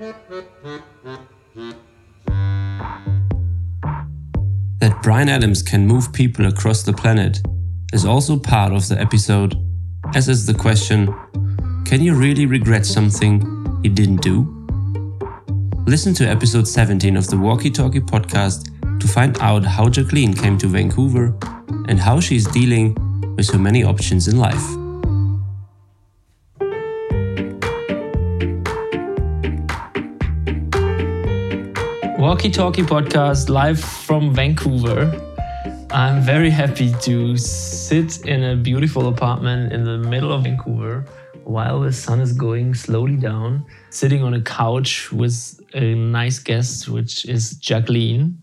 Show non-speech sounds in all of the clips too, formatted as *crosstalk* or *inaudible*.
That Bryan Adams can move people across the planet is also part of the episode, as is the question Can you really regret something you didn't do? Listen to episode 17 of the Walkie Talkie podcast to find out how Jacqueline came to Vancouver and how she's dealing with so many options in life. Walkie Talkie podcast live from Vancouver. I'm very happy to sit in a beautiful apartment in the middle of Vancouver while the sun is going slowly down, sitting on a couch with a nice guest, which is Jacqueline.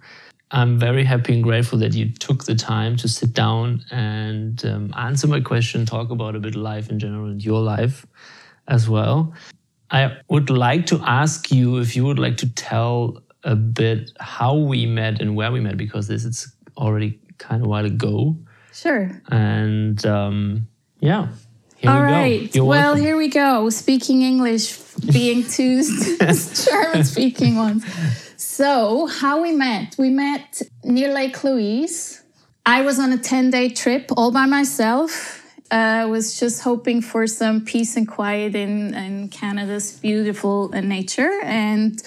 I'm very happy and grateful that you took the time to sit down and um, answer my question, talk about a bit of life in general and your life as well. I would like to ask you if you would like to tell a bit how we met and where we met because this is already kind of a while ago. Sure. And um, yeah. Here All we right. well, welcome. here we go. Speaking English, being *laughs* two *laughs* German speaking ones. So, how we met? We met near Lake Louise. I was on a 10 day trip all by myself. I uh, was just hoping for some peace and quiet in, in Canada's beautiful nature. And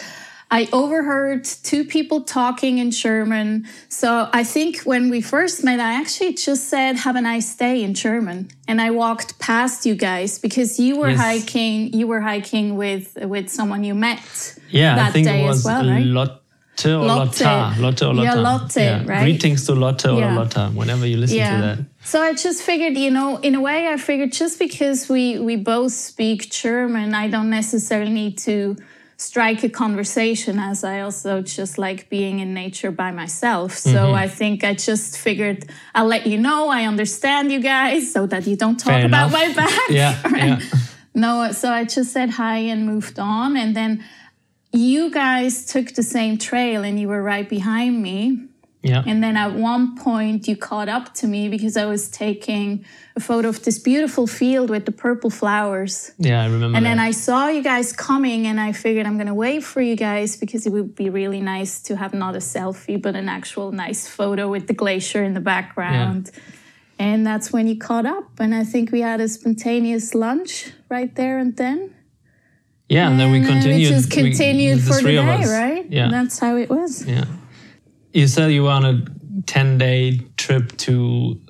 I overheard two people talking in German. So I think when we first met, I actually just said, Have a nice day in German. And I walked past you guys because you were yes. hiking, you were hiking with with someone you met yeah, that I think day it was as well, right? Lotte or Lotte. Lotte or Lotte. Yeah, Lotte, yeah. right? Greetings to Lotte or yeah. Lotte, whenever you listen yeah. to that. So I just figured, you know, in a way, I figured just because we we both speak German, I don't necessarily need to strike a conversation as I also just like being in nature by myself. So mm-hmm. I think I just figured I'll let you know I understand you guys so that you don't talk Fair about enough. my back. *laughs* Yeah, *laughs* yeah. No, so I just said hi and moved on. And then you guys took the same trail and you were right behind me. Yeah. And then at one point you caught up to me because I was taking a photo of this beautiful field with the purple flowers. Yeah, I remember. And that. then I saw you guys coming and I figured I'm going to wait for you guys because it would be really nice to have not a selfie but an actual nice photo with the glacier in the background. Yeah. And that's when you caught up and I think we had a spontaneous lunch right there and then. Yeah, and, and then we continued. It just continued we, the for the day, right? Yeah. And that's how it was. Yeah you said you were on a 10 day trip to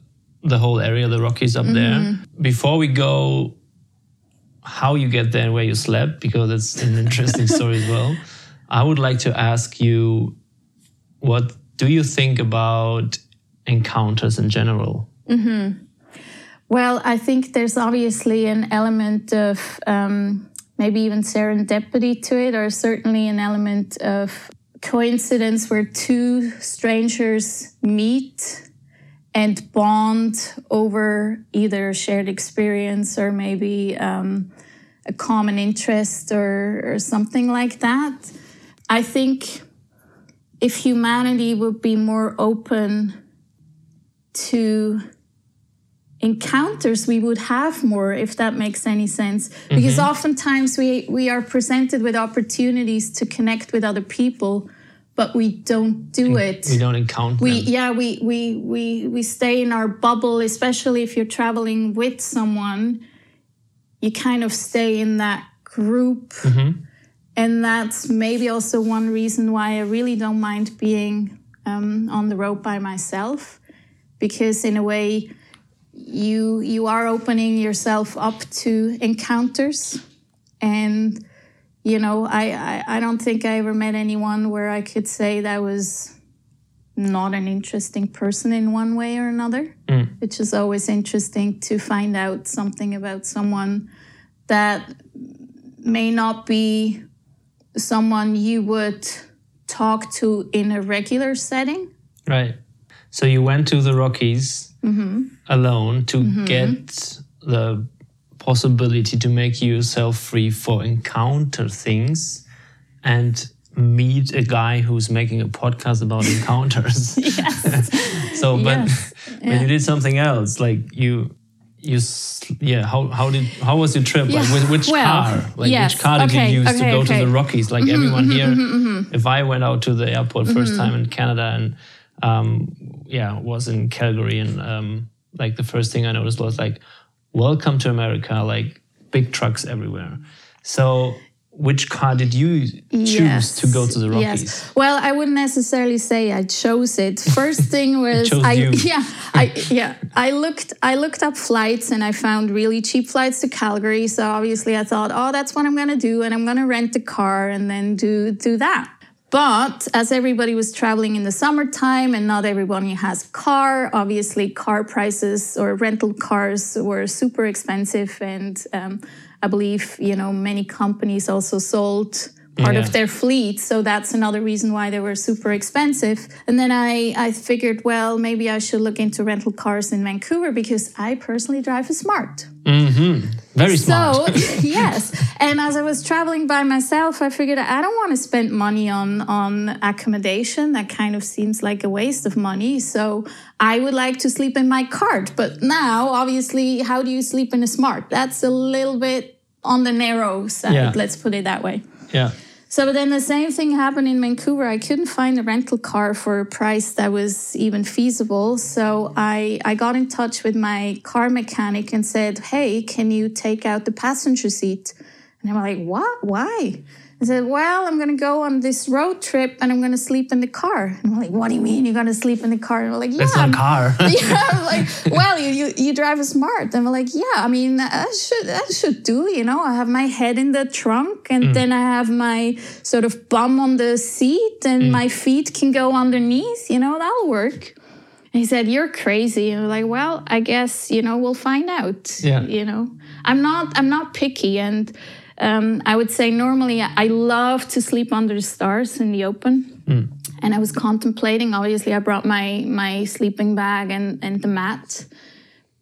the whole area, the Rockies up mm-hmm. there. Before we go, how you get there and where you slept, because it's an interesting *laughs* story as well. I would like to ask you what do you think about encounters in general? Mm-hmm. Well, I think there's obviously an element of um, maybe even serendipity to it, or certainly an element of coincidence where two strangers meet and bond over either a shared experience or maybe um, a common interest or, or something like that. I think if humanity would be more open to encounters we would have more if that makes any sense because mm-hmm. oftentimes we we are presented with opportunities to connect with other people but we don't do it we don't encounter we them. yeah we we we we stay in our bubble especially if you're traveling with someone you kind of stay in that group mm-hmm. and that's maybe also one reason why i really don't mind being um, on the road by myself because in a way you you are opening yourself up to encounters. And you know I, I, I don't think i ever met anyone where i could say that was not an interesting person in one way or another. Mm. which is always interesting to find out something about someone that may not be someone you would talk to in a regular setting. Right. So you went to the rockies mm-hmm. alone to mm-hmm. get the possibility to make yourself free for encounter things and meet a guy who's making a podcast about *laughs* encounters. *laughs* so, but yes. *laughs* yeah. you did something else, like you you yeah how how did how was your trip like Yeah, with which well, car like yes, which car did okay, you use to go okay. Mm-hmm, to the rockies like everyone here if i went out to the airport 1st time in canada and um yeah was in calgary and um like the first thing i noticed was like welcome to america like big trucks everywhere so which car did you choose to go to the rockies Yes. Well, I wouldn't necessarily say I chose it. *laughs* First thing was I you. *laughs* yeah, I yeah, I looked I looked up flights and I found really cheap flights to Calgary. So obviously I thought, "Oh, that's what I'm going to do and I'm going to rent a car and then do do that." But as everybody was traveling in the summertime and not everybody has car, obviously car prices or rental cars were super expensive. And um, I believe, you know, many companies also sold part Yeah. of their fleet. So that's another reason why they were super expensive. And then I, I figured, well, maybe I should look into rental cars in Vancouver because I personally drive a smart. Mm-hmm. very smart So *laughs* *laughs* yes, and as I was traveling by myself, I figured I don't want to spend money on on accommodation. That kind of seems like a waste of money. So I would like to sleep in my cart. But now, obviously, how do you sleep in a smart? That's a little bit on the narrow side. Yeah. Let's put it that way. Yeah So then the same thing happened in Vancouver. I couldn't find a rental car for a price that was even feasible. So I, I got in touch with my car mechanic and said, Hey, can you take out the passenger seat? And I'm like, What? Why? I said, Well, I'm going to go on this road trip and I'm going to sleep in the car. And I'm like, What do you mean you're going to sleep in the car? And I'm like, Yeah. it's not a I'm- car *laughs* yeah, *laughs* I'm like, well, you, you you drive a smart. And we're like, yeah, I mean, that should that should do. You know, I have my head in the trunk, and mm. then I have my sort of bum on the seat, and mm. my feet can go underneath. You know, that'll work. And he said, "You're crazy." And we're like, "Well, I guess you know we'll find out." Yeah. You know, I'm not I'm not picky, and um, I would say normally I love to sleep under the stars in the open and I was contemplating. Obviously, I brought my my sleeping bag and and the mat,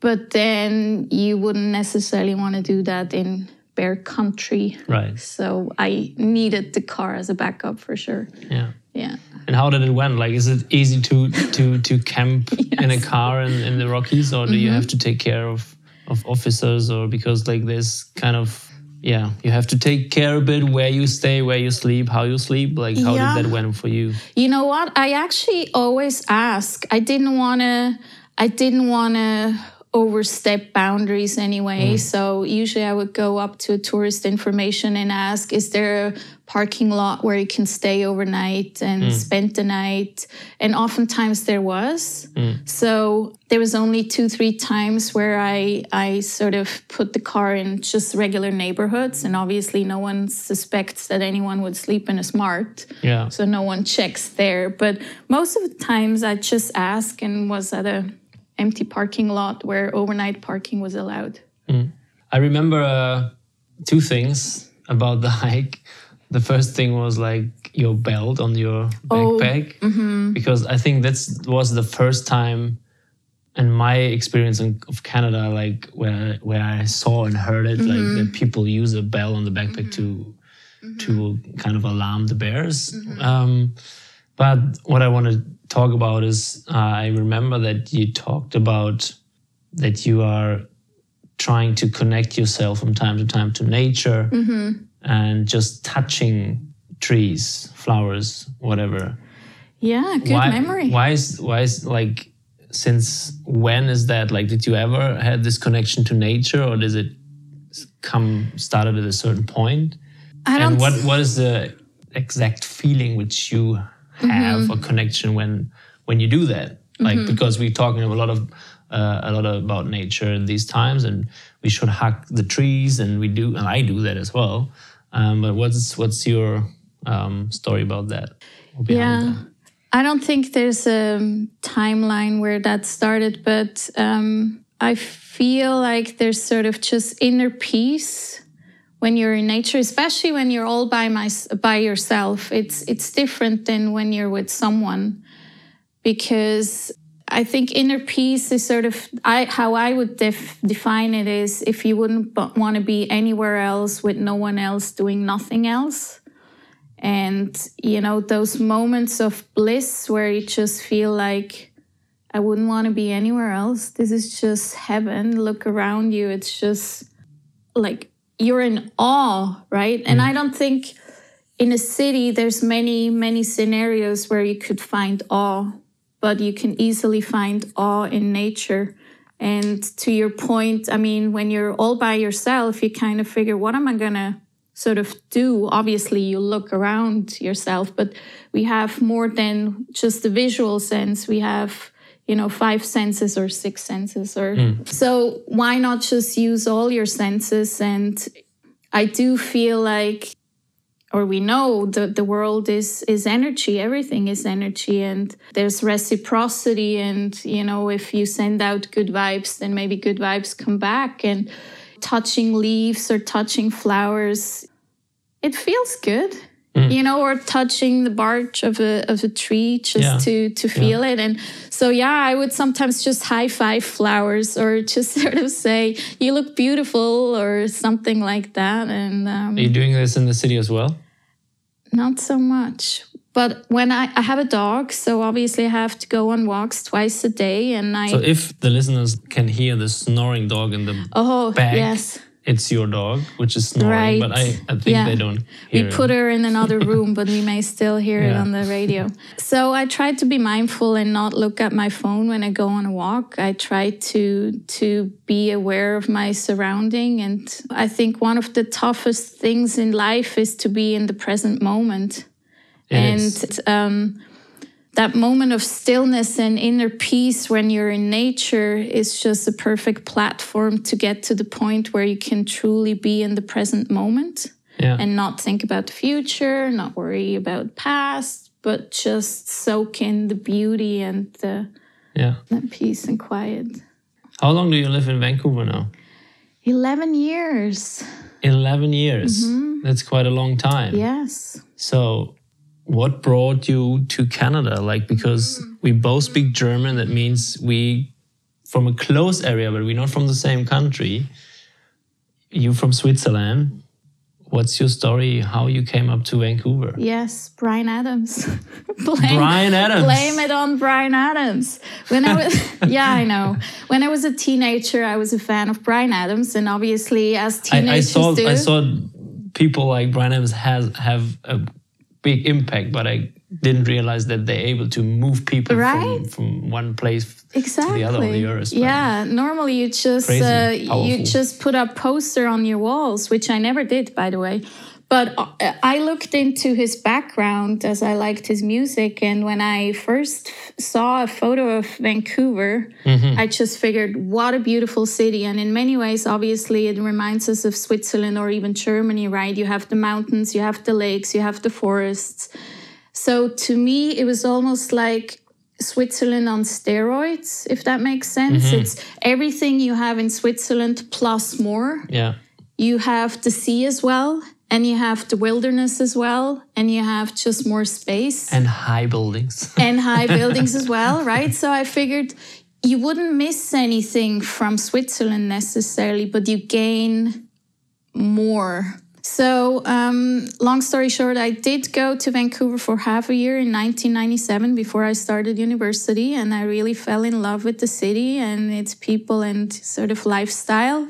but then you wouldn't necessarily want to do that in bear country. right So I needed the car as a backup for sure. yeah Yeah. And how did it went? Like, is it easy to to to camp *laughs* in a car in, in the Rockies, or do you have to take care of of officers, or because like there's kind of yeah, you have to take care a bit where you stay, where you sleep, how you sleep. Like, how Yeah. did that went for you? You know what? I actually always ask. I didn't want to. I didn't want to overstep boundaries anyway. Mm. So usually I would go up to a tourist information and ask, "Is there a parking lot where you can stay overnight and mm. spend the night?" And oftentimes there was. Mm. So there was only two, three times where I I sort of put the car in just regular neighborhoods, and obviously no one suspects that anyone would sleep in a smart Yeah, so no one checks there. But most of the times I just ask and was at a empty parking lot where overnight parking was allowed. Mm. I remember uh, two things about the *laughs* hike. The first thing was like your belt on your oh, backpack, mm-hmm. because I think that's was the first time in my experience in, of Canada, like where where I saw and heard it, like mm-hmm. that people use a bell on the backpack mm-hmm. to to kind of alarm the bears. Um, but what I want to talk about is uh, I remember that you talked about that you are trying to connect yourself from time to time to nature and just touching trees, flowers, whatever. Yeah, good why, memory. Why is why is like since when is that? Like, did you ever had this connection to nature, or does it come started at a certain point? I don't And what what is the exact feeling which you have Mm-hmm. a connection when when you do that? Like because we're talking a lot of uh, a lot about nature in these times, and we should hug the trees, and we do, and I do that as well. Um, but what's what's your um, story about that? Yeah. that? I don't think there's a timeline where that started, but um, I feel like there's sort of just inner peace when you're in nature, especially when you're all by my, by yourself. It's it's different than when you're with someone, because I think inner peace is sort of I, how I would def, define it is if you wouldn't want to be anywhere else with no one else doing nothing else and you know those moments of bliss where you just feel like I wouldn't want to be anywhere else. This is just heaven. Look around you. It's just like you're in awe, right? And mm. I don't think in a city there's many, many scenarios where you could find awe, but you can easily find awe in nature. And to your point, I mean, when you're all by yourself, you kind of figure, what am I going to sort of do? Obviously, you look around yourself, but we have more than just the visual sense. We have you know five senses or six senses or hmm. so why not just use all your senses? And i do feel like or we know that the world is is energy. Everything is energy and there's reciprocity. And you know if you send out good vibes then maybe good vibes come back. And touching leaves or touching flowers it feels good hmm. you know or touching the bark of a of a tree just Yeah. to to feel it. And so yeah i would sometimes just high five flowers or *laughs* just sort of say you look beautiful or something like that and um, Are you doing this in the city as well? not so much but when I, I have a dog so obviously i have to go on walks twice a day and i So if the listeners can hear the snoring dog in the oh back, yes it's your dog, which is snoring, Right. but I, I think Yeah. they don't we hear put it. her in another room, but we may still hear it on the radio. So I try to be mindful and not look at my phone when I go on a walk. I try to to be aware of my surrounding, and I think one of the toughest things in life is to be in the present moment. It and um, that moment of stillness and inner peace when you're in nature is just a perfect platform to get to the point where you can truly be in the present moment yeah. and not think about the future, not worry about past, but just soak in the beauty and the, yeah. the peace and quiet. How long do you live in Vancouver now? 11 years. 11 years. Mm-hmm. That's quite a long time. Yes. So, what brought you to Canada? Like, because mm. we both speak German, that means we from a close area, but we're not from the same country. You from Switzerland. What's your story? How you came up to Vancouver? Yes, Bryan Adams. *laughs* blame, Bryan Adams. Blame it on Bryan Adams. When I was, *laughs* yeah, I know. When I was a teenager, I was a fan of Bryan Adams, and obviously, as I, I teenagers saw do, I saw people like Bryan Adams has have a big impact, but I didn't realize that they're able to move people from, Right. from one place exactly to the other of the earth. yeah normally you just uh, you just put a poster on your walls which i never did by the way but uh, i looked into his background as i liked his music and when i first saw a photo of vancouver Mm-hmm. i just figured what a beautiful city and in many ways obviously it reminds us of switzerland or even germany right you have the mountains you have the lakes you have the forests so to me, it was almost like Switzerland on steroids, if that makes sense. It's everything you have in Switzerland plus more. yeah. You have the sea as well, and you have the wilderness as well, and you have just more space And high buildings. *laughs* and high buildings as well, right? So I figured you wouldn't miss anything from Switzerland necessarily, but you gain more. So, um, long story short, I did go to Vancouver for half a year in 1997 before I started university, and I really fell in love with the city and its people and sort of lifestyle.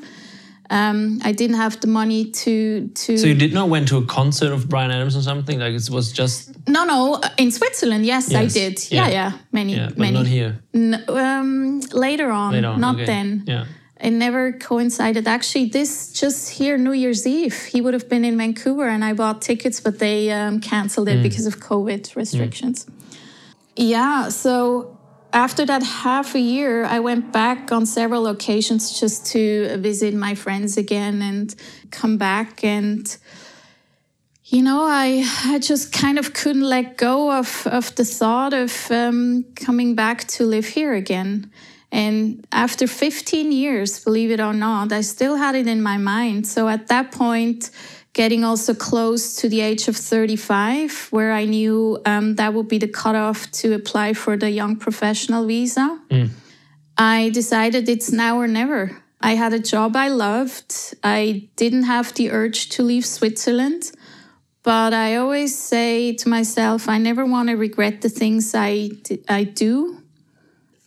Um, I didn't have the money to to. so you did not went to a concert of Bryan Adams or something? Like it was just no, no, uh, in Switzerland, yes, I did. yeah. Yeah, yeah, many, yeah, but many. not here. N- um, later on, Later on. not okay. then. Yeah. It never coincided. Actually, this just here, New Year's Eve, he would have been in Vancouver, and I bought tickets, but they um, canceled it because of COVID restrictions. Yeah, so after that half a year, I went back on several occasions just to visit my friends again and come back and you know, I, I just kind of couldn't let go of, of the thought of um, coming back to live here again. And after 15 years, believe it or not, I still had it in my mind. So at that point, getting also close to the age of 35, where I knew um, that would be the cutoff to apply for the young professional visa, I decided it's now or never. I had a job I loved. I didn't have the urge to leave Switzerland. But I always say to myself, I never want to regret the things I, I do.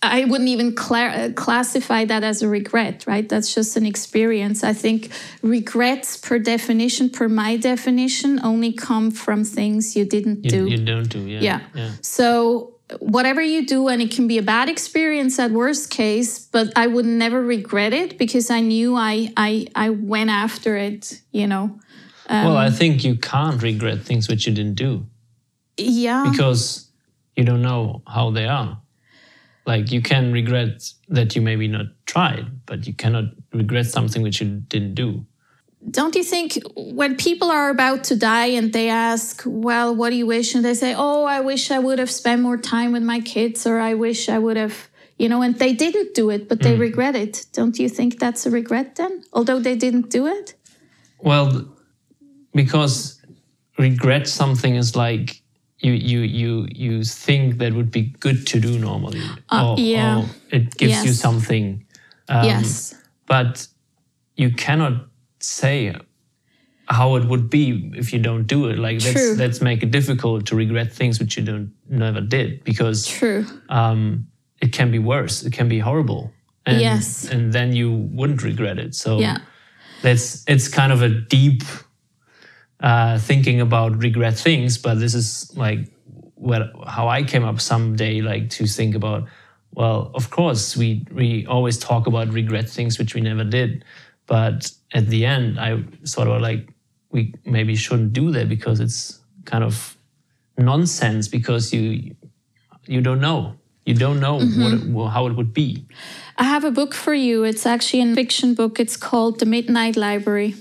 I wouldn't even cla- classify that as a regret, right? That's just an experience. I think regrets, per definition, per my definition, only come from things you didn't You, do. you don't do, yeah. Yeah. yeah. So whatever you do, and it can be a bad experience at worst case, but I would never regret it because I knew I I I went after it. You know. well, Um, I think you can't regret things which you didn't do Yeah. because you don't know how they are. Like you can regret that you maybe not tried, but you cannot regret something which you didn't do. Don't you think when people are about to die and they ask, well, what do you wish? And they say, oh, I wish I would have spent more time with my kids, or I wish I would have, you know, and they didn't do it, but they mm. regret it. Don't you think that's a regret then? Although they didn't do it? Well, because regret something is like you you you you think that would be good to do normally, Uh, yeah. it gives you something. Um, yes. but you cannot say how it would be if you don't do it. Like let's True. let's make it difficult to regret things which you don't never did because True. um, it can be worse. It can be horrible. And, Yes. and then you wouldn't regret it. So Yeah. that's it's kind of a deep uh, thinking about regret things, but this is like what how I came up someday like to think about. Well, of course we we always talk about regret things which we never did, but at the end I sort of like we maybe shouldn't do that because it's kind of nonsense because you you don't know you don't know what it, well, how it would be. I have a book for you. It's actually a fiction book. It's called The Midnight Library.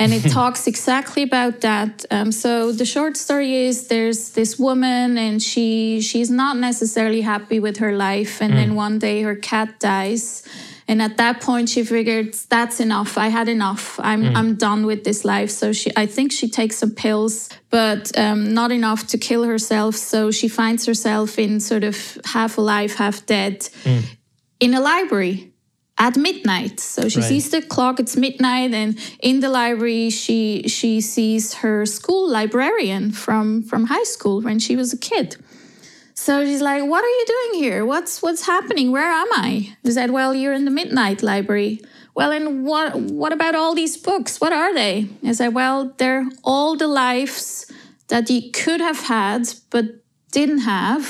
And it *laughs* talks exactly about that. Um, so the short story is there's this woman and she she's not necessarily happy with her life. And then one day her cat dies. And at that point she figured that's enough. I had enough. I'm I'm done with this life. So she I think she takes some pills, but um, not enough to kill herself. So she finds herself in sort of half alive, half dead in a library at midnight. So she Right. sees the clock, it's midnight, and in the library she she sees her school librarian from from high school when she was a kid. So she's like, "What are you doing here? What's what's happening? Where am I?" He said, "Well, you're in the midnight library." Well, and what what about all these books? What are they? I said, "Well, they're all the lives that you could have had but didn't have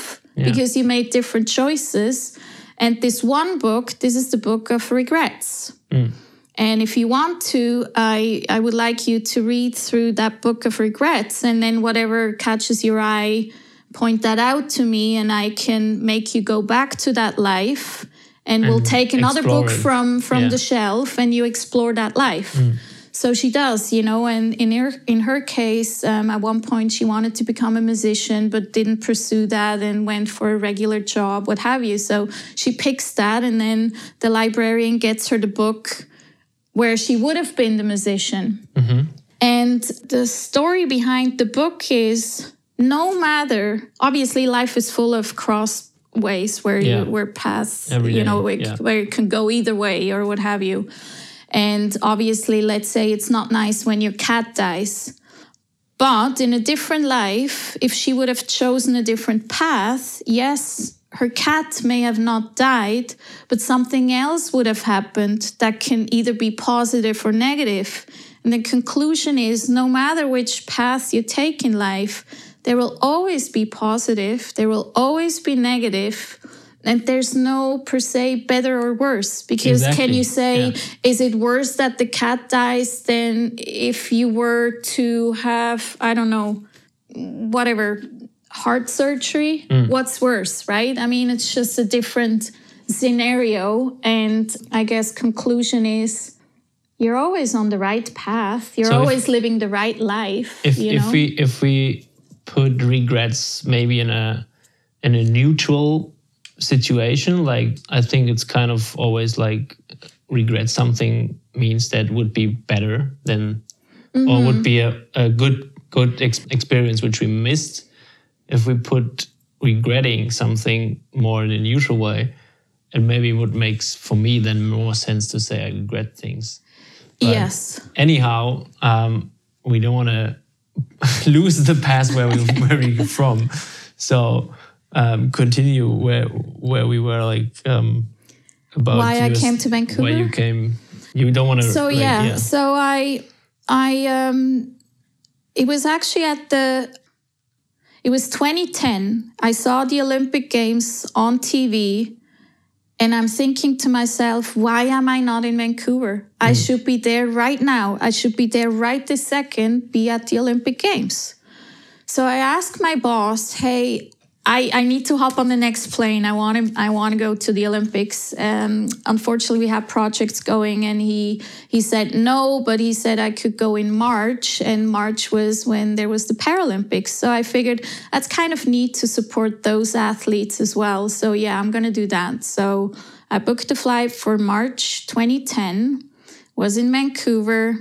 because you made different choices." And this one book, this is the book of regrets. Mm. And if you want to, I, I would like you to read through that book of regrets and then whatever catches your eye, point that out to me and I can make you go back to that life and, we'll take another book it. from from Yeah. the shelf and you explore that life. Mm. So she does, you know, and in her in her case, um, at one point she wanted to become a musician but didn't pursue that and went for a regular job, what have you. So she picks that, and then the librarian gets her the book where she would have been the musician. And the story behind the book is no matter, obviously, life is full of crossways where Yeah. you where paths, Every you know, day, where, yeah. where it can go either way or what have you. And obviously, let's say it's not nice when your cat dies. But in a different life, if she would have chosen a different path, yes, her cat may have not died, but something else would have happened that can either be positive or negative. And the conclusion is no matter which path you take in life, there will always be positive, there will always be negative, and there's no per se better or worse. Because can you say, yeah. is it worse that the cat dies than if you were to have, I don't know, whatever, heart surgery? Mm. What's worse, right? I mean, it's just a different scenario. And I guess conclusion is you're always on the right path. You're So if- always living the right life. if you if we if we put regrets maybe in a in a neutral situation like i think it's kind of always like regret something means that would be better than or would be a, a good good ex- experience which we missed if we put regretting something more in a neutral way it maybe would makes for me then more sense to say i regret things yes. anyhow, um, we don't want to *laughs* lose the past where we where we're *laughs* from. So um, continue where where we were like um, about Why I came to Vancouver? Why you came? You don't want to. so yeah, so i i um it was actually at the it was 2010 i saw the olympic games on tv and i'm thinking to myself why am i not in vancouver i should be there right now i should be there right this second be at the olympic games so i asked my boss hey I, I need to hop on the next plane. I want to I want to go to the Olympics. Um, unfortunately, we have projects going, and he he said no, but he said I could go in March, and March was when there was the Paralympics. So I figured that's kind of neat to support those athletes as well. So yeah, I'm gonna do that. So I booked a flight for March 2010, was in Vancouver,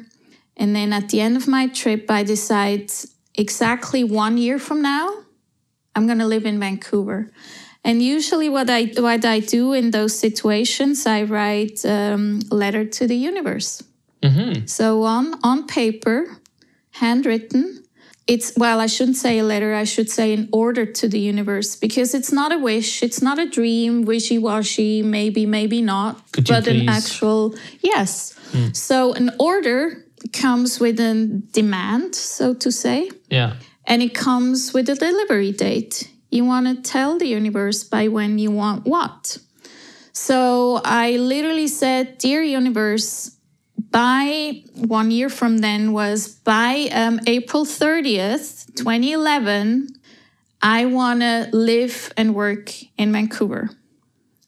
and then at the end of my trip, I decide exactly one year from now. I'm going to live in Vancouver. And usually, what I what I do in those situations, I write um, a letter to the universe. Mm-hmm. So on on paper, handwritten. It's well, I shouldn't say a letter. I should say an order to the universe because it's not a wish, it's not a dream, wishy washy, maybe, maybe not, Could but an actual yes. So an order comes with a demand, so to say Yeah. And it comes with a delivery date. You want to tell the universe by when you want what. So I literally said, Dear universe, by one year from then was by um, April 30th, 2011, I want to live and work in Vancouver.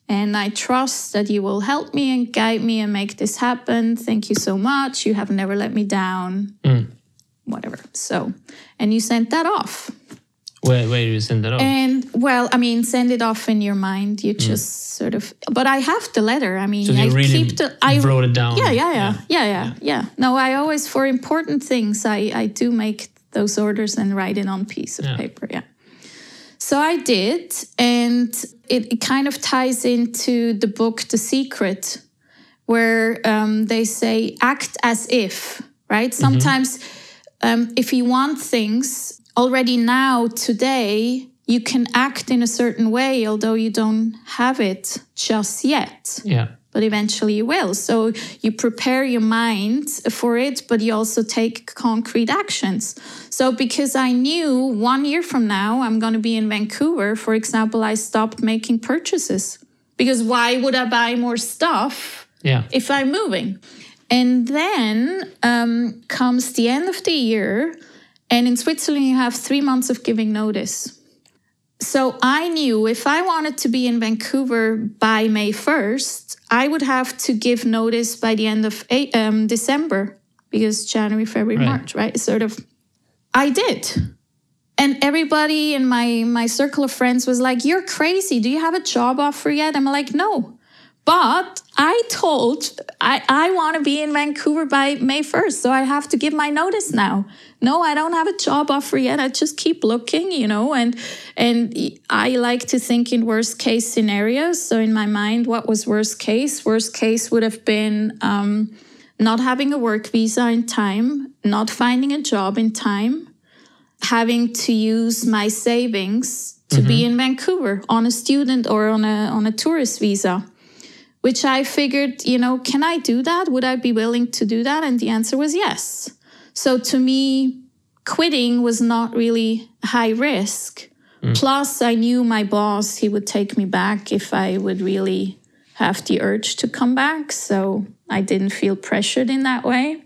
And I trust that you will help me and guide me and make this happen. Thank you so much. You have never let me down. Whatever. So, and you sent that off. Where where do you send that off? And well, I mean, send it off in your mind. You just sort of, but I have the letter. I mean, so I really keep the, I wrote it down. yeah, yeah, yeah, yeah, yeah, yeah. No, I always for important things, I I do make those orders and write it on piece of Yeah. paper. Yeah. So I did, and it, it kind of ties into the book The Secret, where um, they say act as if, right? Sometimes um, if you want things already now, today, you can act in a certain way, although you don't have it just yet Yeah. but eventually you will. So you prepare your mind for it, but you also take concrete actions. So because I knew one year from now I'm going to be in Vancouver, for example, I stopped making purchases because why would I buy more stuff Yeah. if I'm moving? And then um, comes the end of the year, and in Switzerland you have three months of giving notice. So I knew if I wanted to be in Vancouver by May 1st, I would have to give notice by the end of eight, um, December because January, February, Right. March, right? Sort of. I did. And everybody in my my circle of friends was like, "You're crazy. Do you have a job offer yet?" I'm like, "No." But I told I, I want to be in Vancouver by May 1st, so I have to give my notice now. No, I don't have a job offer yet. I just keep looking, you know, and and I like to think in worst case scenarios. So in my mind, what was worst case? Worst case would have been um, not having a work visa in time, not finding a job in time, having to use my savings to be in Vancouver on a student or on a on a tourist visa which I figured, you know, can I do that? Would I be willing to do that? And the answer was yes. So to me, quitting was not really high risk. Plus, I knew my boss, he would take me back if I would really have the urge to come back. So I didn't feel pressured in that way.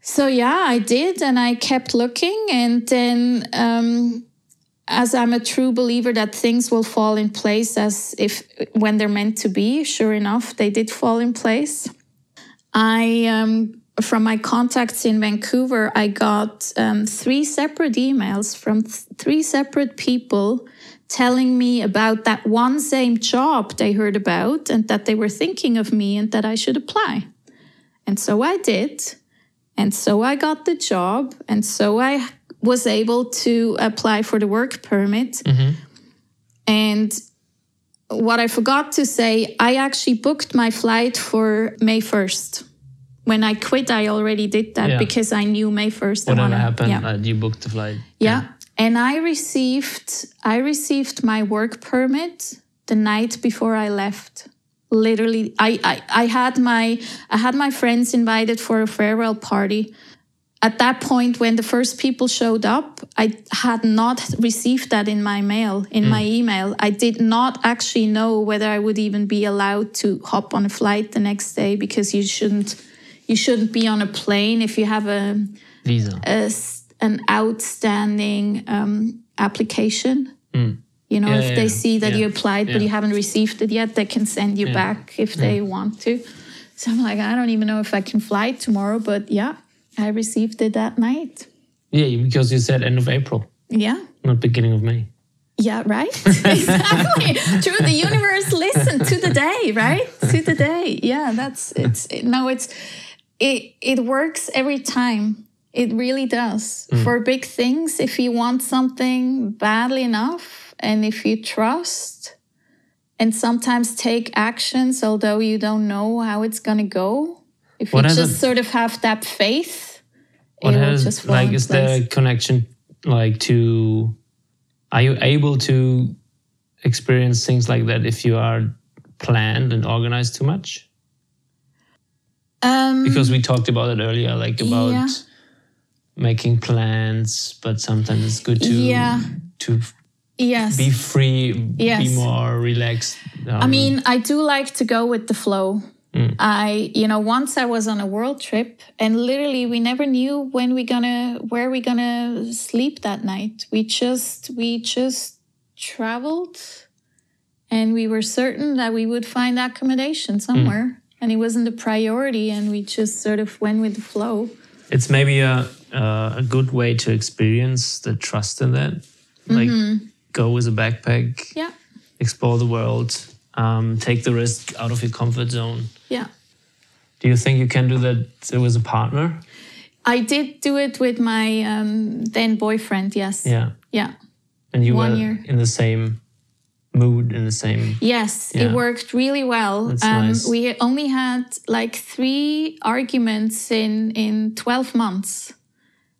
So yeah, I did, and I kept looking. And then, um, as I'm a true believer that things will fall in place as if when they're meant to be, sure enough, they did fall in place. I, um, from my contacts in Vancouver, I got um, three separate emails from th- three separate people telling me about that one same job they heard about and that they were thinking of me and that I should apply. And so I did. And so I got the job. And so I was able to apply for the work permit. And what I forgot to say, I actually booked my flight for May 1st. When I quit, I already did that Yeah. because I knew May 1st. I Whatever wanna- happened, Yeah. uh, you booked the flight. yeah. and I received I received my work permit the night before I left. Literally, I, I, I had my I had my friends invited for a farewell party. At that point, when the first people showed up, I had not received that in my mail, in my email. I did not actually know whether I would even be allowed to hop on a flight the next day because you shouldn't you shouldn't be on a plane if you have a Visa. a an outstanding um, application. You know, Yeah, if yeah, they yeah. see that you applied but Yeah. you haven't received it yet, they can send you back if they want to. So I'm like, I don't even know if I can fly tomorrow, but yeah, I received it that night. Yeah, because you said end of April, Yeah. not beginning of May. Yeah, right? *laughs* exactly. True. The universe listen to the day, right? To the day. Yeah, that's it's no, it's it it works every time. It really does. Mm. For big things, if you want something badly enough and if you trust and sometimes take actions although you don't know how it's gonna go, if What you just it- sort of have that faith, What has like is place. there a connection like to are you able to experience things like that if you are planned and organized too much? um, Because we talked about it earlier, like about Yeah. making plans, but sometimes it's good to Yeah. to yes. be free, be more relaxed. I um, mean, I do like to go with the flow. Mm. I, you know, once I was on a world trip and literally we never knew when we gonna, where we gonna sleep that night. We just, we just traveled and we were certain that we would find accommodation somewhere and it wasn't a priority and we just sort of went with the flow. it's maybe a uh, a good way to experience the trust in that. Like Mm-hmm. go with a backpack, Yeah. explore the world, um, take the risk out of your comfort zone. Yeah. Do you think you can do that with a partner? I did do it with my um, then boyfriend. Yes. Yeah, Yeah. and you One were year. in the same mood, in the same. Yes, Yeah. it worked really well. That's um, nice. We only had like three arguments in in twelve months,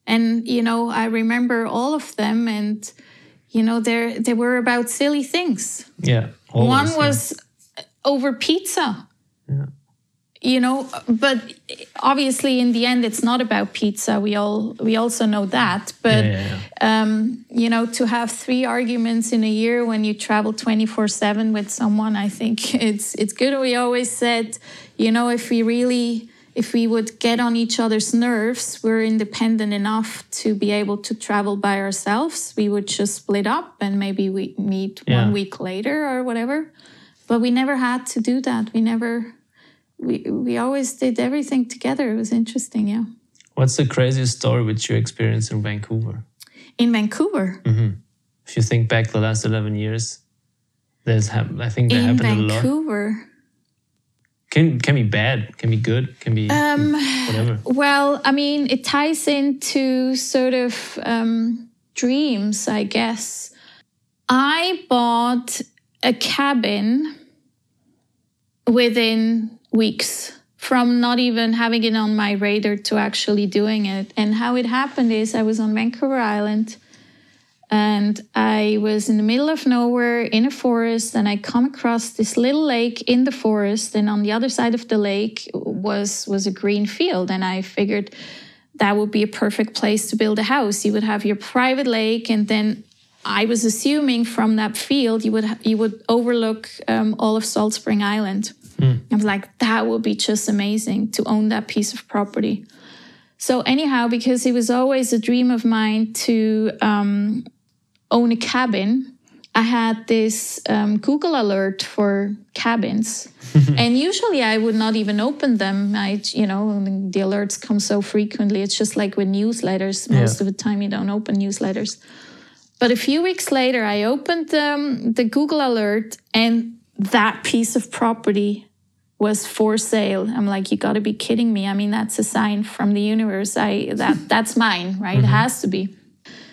and you know I remember all of them, and you know they they were about silly things. Yeah, always, One yeah. was over pizza. Yeah. You know, but obviously in the end it's not about pizza. We all we also know that, but Yeah, yeah, um, you know, to have three arguments in a year when you travel 24 7 with someone, I think *laughs* it's, it's good. We always said, you know, if we really, if we would get on each other's nerves, we're independent enough to be able to travel by ourselves. We would just split up and maybe we meet Yeah. one week later or whatever. But we never had to do that. We never, we, we always did everything together. It was interesting, yeah. What's the craziest story which you experienced in Vancouver? In Vancouver, If you think back the last eleven years, there's I think there in happened a lot. Vancouver. Can can be bad, can be good, can be Um, whatever. Well, I mean, it ties into sort of um, dreams, I guess. I bought a cabin within weeks from not even having it on my radar to actually doing it. And how it happened is I was on Vancouver Island and I was in the middle of nowhere in a forest and I come across this little lake in the forest and on the other side of the lake was was a green field and I figured that would be a perfect place to build a house. You would have your private lake and then I was assuming from that field you would you would overlook um, all of Salt Spring Island. I was like that would be just amazing to own that piece of property. So anyhow, because it was always a dream of mine to um, own a cabin, I had this um, Google alert for cabins, *laughs* and usually I would not even open them. I, you know, the alerts come so frequently. It's just like with newsletters. Most Yeah. of the time, you don't open newsletters. But a few weeks later, I opened um, the Google alert, and that piece of property was for sale. I'm like, you got to be kidding me. I mean, that's a sign from the universe. I that *laughs* that's mine, right? It has to be.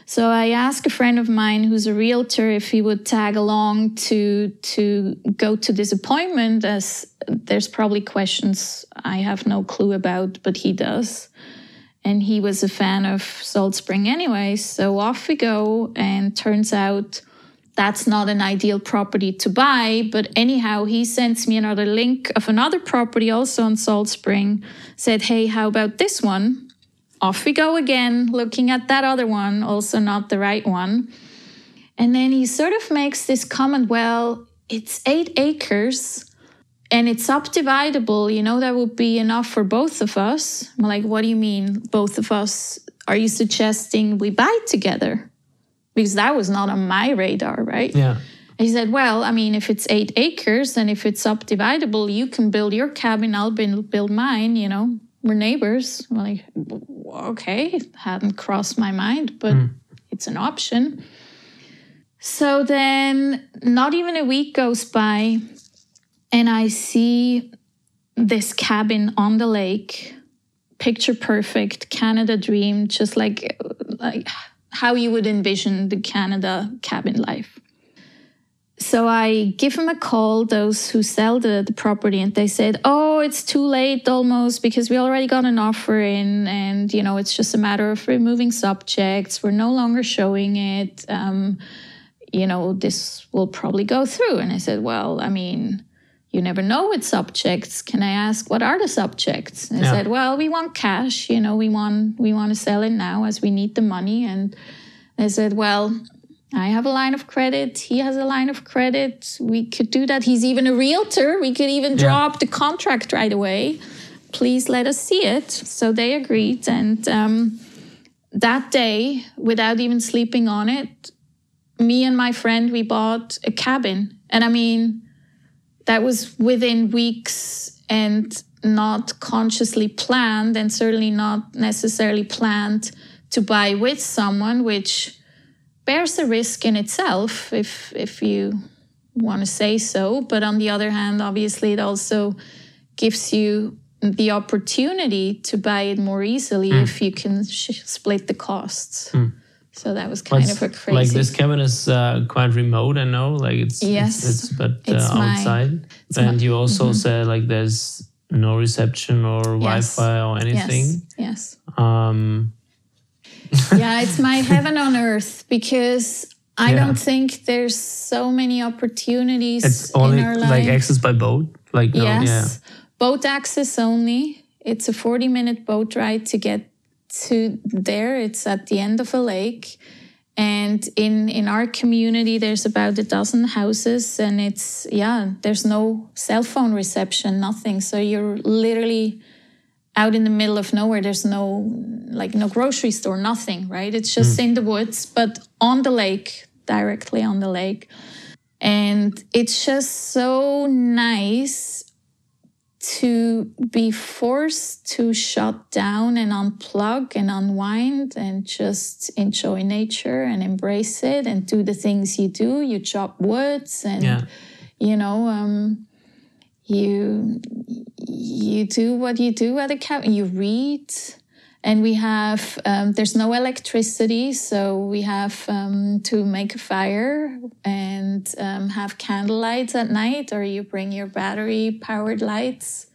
So I asked a friend of mine who's a realtor if he would tag along to to go to this appointment as there's probably questions I have no clue about, but he does. And he was a fan of Salt Spring anyway. So off we go, and turns out that's not an ideal property to buy. But anyhow, he sends me another link of another property also on Salt Spring, said, Hey, how about this one? Off we go again, looking at that other one, also not the right one. And then he sort of makes this comment, Well, it's eight acres and it's subdividable, you know, that would be enough for both of us. I'm like, what do you mean, both of us? Are you suggesting we buy together? Because that was not on my radar, right? Yeah. He said, well, I mean, if it's eight acres and if it's subdividable, you can build your cabin, I'll build mine, you know, we're neighbors. I'm like, okay, hadn't crossed my mind, but mm. it's an option. So then, not even a week goes by, and I see this cabin on the lake, picture perfect, Canada dream, just like like how you would envision the Canada cabin life. So I give them a call, those who sell the, the property, and they said, Oh, it's too late almost because we already got an offer in, and you know, it's just a matter of removing subjects. We're no longer showing it. Um, you know, this will probably go through. And I said, Well, I mean, you never know with subjects. Can I ask what are the subjects? And I yeah. said, well, we want cash. You know, we want we want to sell it now as we need the money. And I said, well, I have a line of credit. He has a line of credit. We could do that. He's even a realtor. We could even draw yeah. up the contract right away. Please let us see it. So they agreed. And um, that day, without even sleeping on it, me and my friend, we bought a cabin. And I mean, that was within weeks and not consciously planned and certainly not necessarily planned to buy with someone which bears a risk in itself if if you want to say so but on the other hand obviously it also gives you the opportunity to buy it more easily mm. if you can sh- split the costs mm. So that was kind of a crazy. Like this cabin is uh, quite remote, I know. Like it's yes, it's, it's but uh, it's outside. My, and my, you also mm-hmm. said like there's no reception or yes. Wi-Fi or anything. Yes. yes. Um. *laughs* yeah, it's my heaven on earth because I yeah. don't think there's so many opportunities. It's only like access by boat. Like no, yes, yeah. boat access only. It's a 40 minute boat ride to get to there. It's at the end of a lake. And in, in our community, there's about a dozen houses, and it's, yeah, there's no cell phone reception, nothing. So you're literally out in the middle of nowhere. There's no, like, no grocery store, nothing, right? It's just mm. in the woods, but on the lake, directly on the lake. And it's just so nice to be forced to shut down and unplug and unwind and just enjoy nature and embrace it and do the things you do. You chop woods and yeah. you know um, you you do what you do at a cabin. You read. And we have, um, there's no electricity, so we have um, to make a fire and um, have candle lights at night, or you bring your battery powered lights.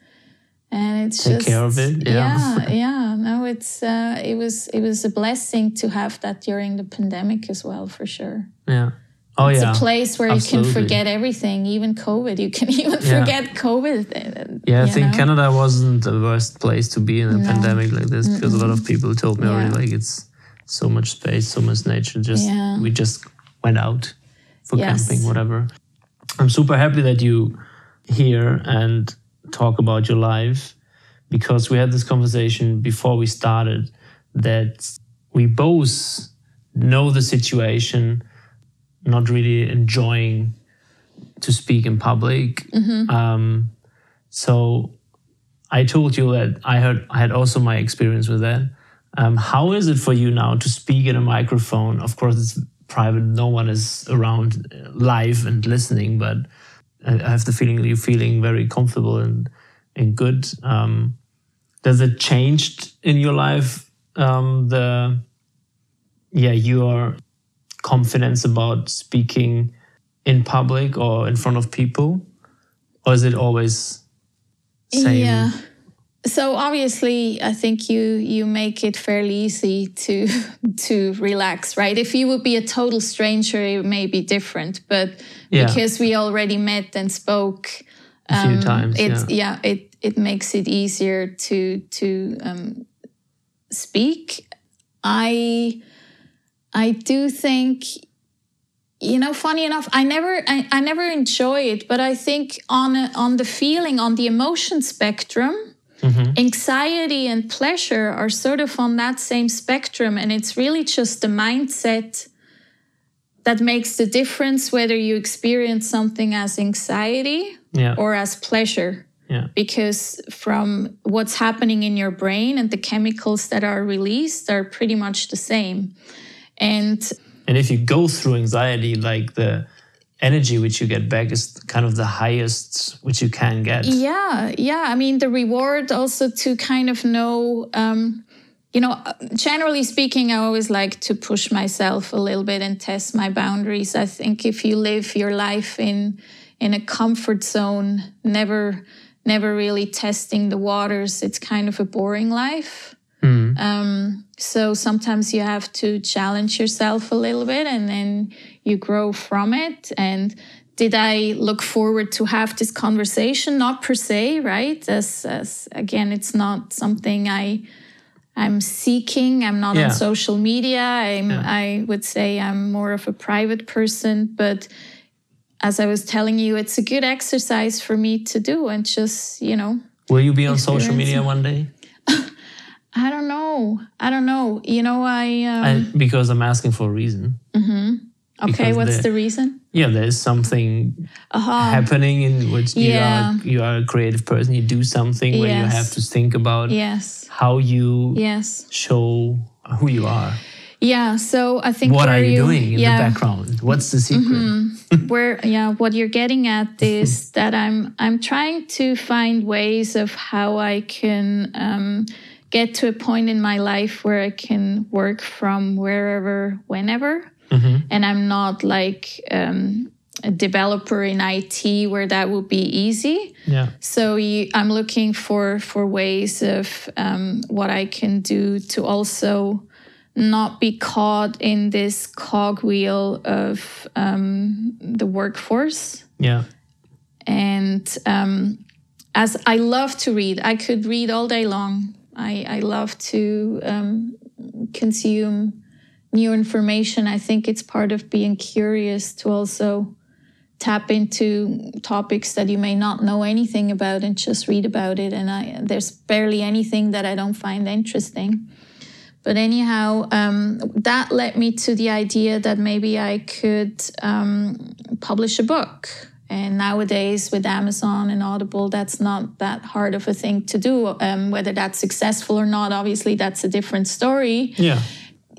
And it's Take just care of it. Yeah, yeah. *laughs* yeah. No, it's uh, it was it was a blessing to have that during the pandemic as well, for sure. Yeah. Oh it's yeah. A place where Absolutely. you can forget everything, even COVID. You can *laughs* even yeah. forget COVID. Yeah, I think know? Canada wasn't the worst place to be in a no. pandemic like this because Mm-mm. a lot of people told me yeah. already like it's so much space, so much nature. Just we just went out for yes. camping, whatever. I'm super happy that you here and talk about your life because we had this conversation before we started that we both know the situation not really enjoying to speak in public. Mm-hmm. Um, so I told you that I heard I had also my experience with that. Um, how is it for you now to speak in a microphone? Of course, it's private; no one is around live and listening. But I have the feeling you're feeling very comfortable and and good. Um, does it changed in your life um, the yeah your confidence about speaking in public or in front of people? Or is it always same? Yeah. so obviously i think you you make it fairly easy to *laughs* to relax right if you would be a total stranger it may be different but Yeah. because we already met and spoke A few times. it's Yeah. yeah. it it makes it easier to to um, speak i i do think you know funny enough i never i, I never enjoy it but i think on a, on the feeling on the emotion spectrum Mhm. anxiety and pleasure are sort of on that same spectrum and it's really just the mindset that makes the difference whether you experience something as anxiety Yeah. or as pleasure yeah. because from what's happening in your brain and the chemicals that are released are pretty much the same and And if you go through anxiety, like the energy which you get back is kind of the highest which you can get. Yeah, yeah. I mean, the reward also to kind of know, um, you know, generally speaking, I always like to push myself a little bit and test my boundaries. I think if you live your life in in a comfort zone, never never really testing the waters, it's kind of a boring life. Mm. Um, so sometimes you have to challenge yourself a little bit and then you grow from it. And did I look forward to have this conversation? Not per se, right? As, as again, it's not something I I'm seeking. I'm not Yeah. on social media. I'm Yeah. I would say I'm more of a private person, but as I was telling you, it's a good exercise for me to do and just, you know, Will you be on social media one day? I don't know. I don't know. You know, I um, I, because I'm asking for a reason. Okay, Because what's the- the reason? Yeah, there's something Uh-huh. happening in which you are you are a creative person. You do something where you have to think about Yes. how you Yes. show who you are. Yeah. So I think What are you, doing in yeah, Mm-hmm. the background? What's the secret? *laughs* where yeah, what you're getting at *laughs* is that I'm I'm trying to find ways of how I can um, get to a point in my life where I can work from wherever, whenever, and I'm not like um, a developer in IT where that would be easy. Yeah. So you, I'm looking for for ways of um, what I can do to also not be caught in this cogwheel of um, the workforce. Yeah. And um, as I love to read, I could read all day long. I, I love to um, consume new information. I think it's part of being curious to also tap into topics that you may not know anything about and just read about it. And I, there's barely anything that I don't find interesting. But anyhow, um, that led me to the idea that maybe I could um, publish a book. And nowadays, with Amazon and Audible, that's not that hard of a thing to do. Um, whether that's successful or not, obviously, that's a different story Yeah.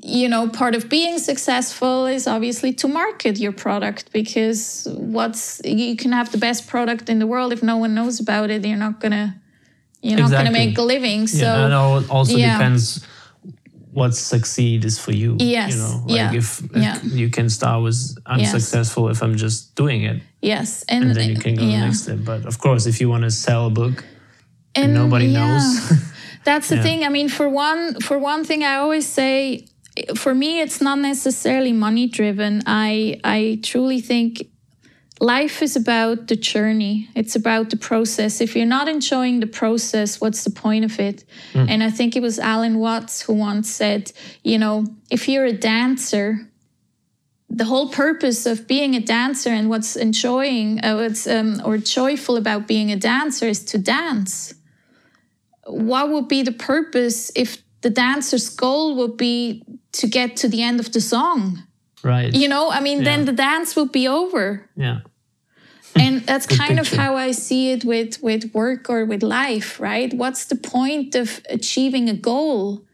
you know, part of being successful is obviously to market your product because what's you can have the best product in the world if no one knows about it, you're not gonna you're not gonna make a living. So yeah. And it also yeah. depends what succeed is for you. Yes, You know, like yeah, if, if yeah. you can start with I'm Yes. successful if I'm just doing it. yes, and, And then you can go yeah. the next step. But of course, if you want to sell a book, and nobody yeah. knows. *laughs* That's the *laughs* thing. I mean, for one, for one thing, I always say, for me, it's not necessarily money driven. I I truly think life is about the journey. It's about the process. If you're not enjoying the process, what's the point of it? And I think it was Alan Watts who once said, you know, if you're a dancer, the whole purpose of being a dancer and what's enjoying, uh, what's um, or joyful about being a dancer is to dance what would be the purpose if the dancer's goal would be to get to the end of the song? Right. You know, I mean, then the dance would be over. Yeah. *laughs* And that's kind of how I see it with, with work or with life, right? What's the point of achieving a goal?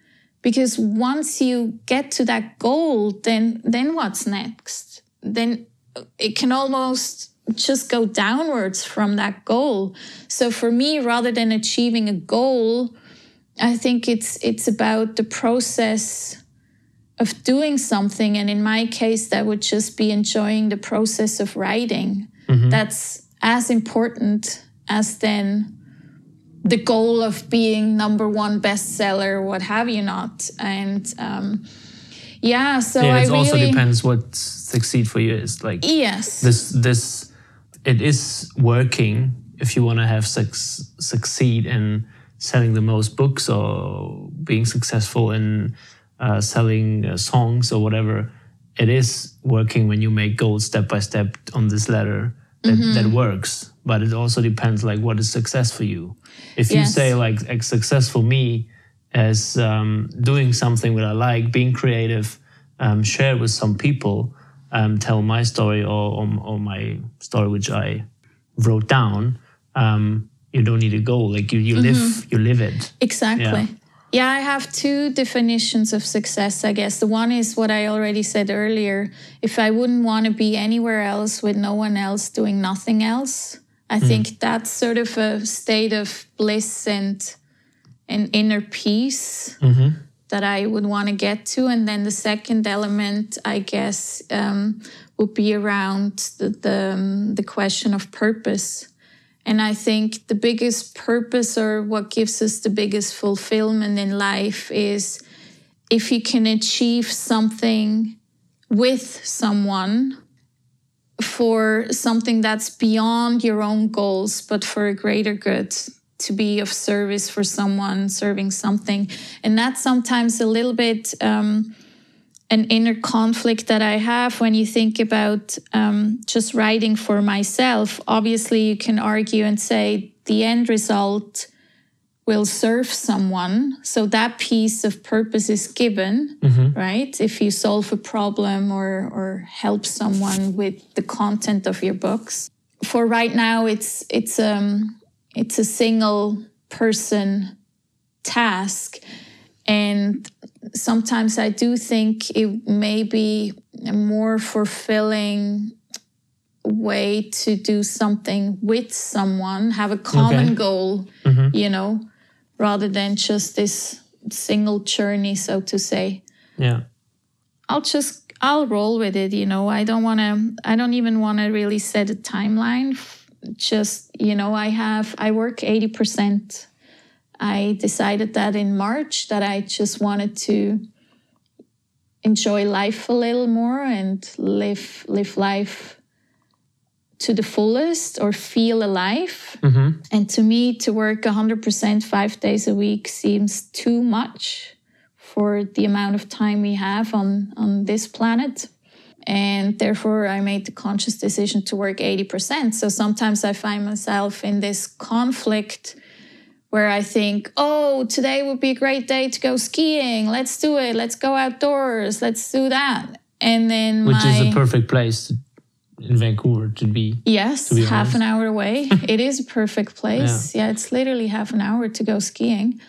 Because once you get to that goal, then then what's next? Then it can almost just go downwards from that goal. So for me, rather than achieving a goal, I think it's it's about the process of doing something. And in my case, that would just be enjoying the process of writing. That's as important as then the goal of being number one bestseller, what have you not. And um, yeah, so yeah, it really, also depends what succeed for you is like. Yes. This this it is working if you want to have suc succeed in selling the most books or being successful in uh, selling uh, songs or whatever. It is working when you make goals step by step on this ladder that, Mm-hmm. that works. But it also depends like what is success for you. If you say like success for me as um, doing something that I like, being creative, um, share with some people, um, tell my story or, or, or my story which I wrote down. Um, you don't need a goal. Like you, you live, you live it. Exactly. Yeah. Yeah. I have two definitions of success, I guess. The one is what I already said earlier. If I wouldn't want to be anywhere else with no one else doing nothing else, I think that's sort of a state of bliss and an inner peace that I would want to get to. And then the second element, I guess, um, would be around the, the, um, the question of purpose. And I think the biggest purpose or what gives us the biggest fulfillment in life is if you can achieve something with someone for something that's beyond your own goals, but for a greater good, to be of service for someone, serving something. And that's sometimes a little bit um, an inner conflict that I have when you think about um, just writing for myself. Obviously, you can argue and say the end result will serve someone. So that piece of purpose is given, right? If you solve a problem or, or help someone with the content of your books. For right now, it's it's um it's a single person task. And sometimes I do think it may be a more fulfilling way to do something with someone, have a common Okay. goal, mm-hmm. you know, rather than just this single journey, so to say. Yeah. I'll just I'll roll with it, you know. I don't want to I don't even want to really set a timeline. Just, you know, I have I work 80%. I decided that in March that I just wanted to enjoy life a little more and live live life to the fullest or feel alive. Mm-hmm. And to me, to work 100% five days a week seems too much for the amount of time we have on, on this planet. And therefore, I made the conscious decision to work 80%. So sometimes I find myself in this conflict where I think, oh, today would be a great day to go skiing. Let's do it. Let's go outdoors. Let's do that. And then Which my, is a perfect place to, in Vancouver to be. Yes, to be half honest. an hour away. *laughs* it is a perfect place. Yeah. it's literally half an hour to go skiing.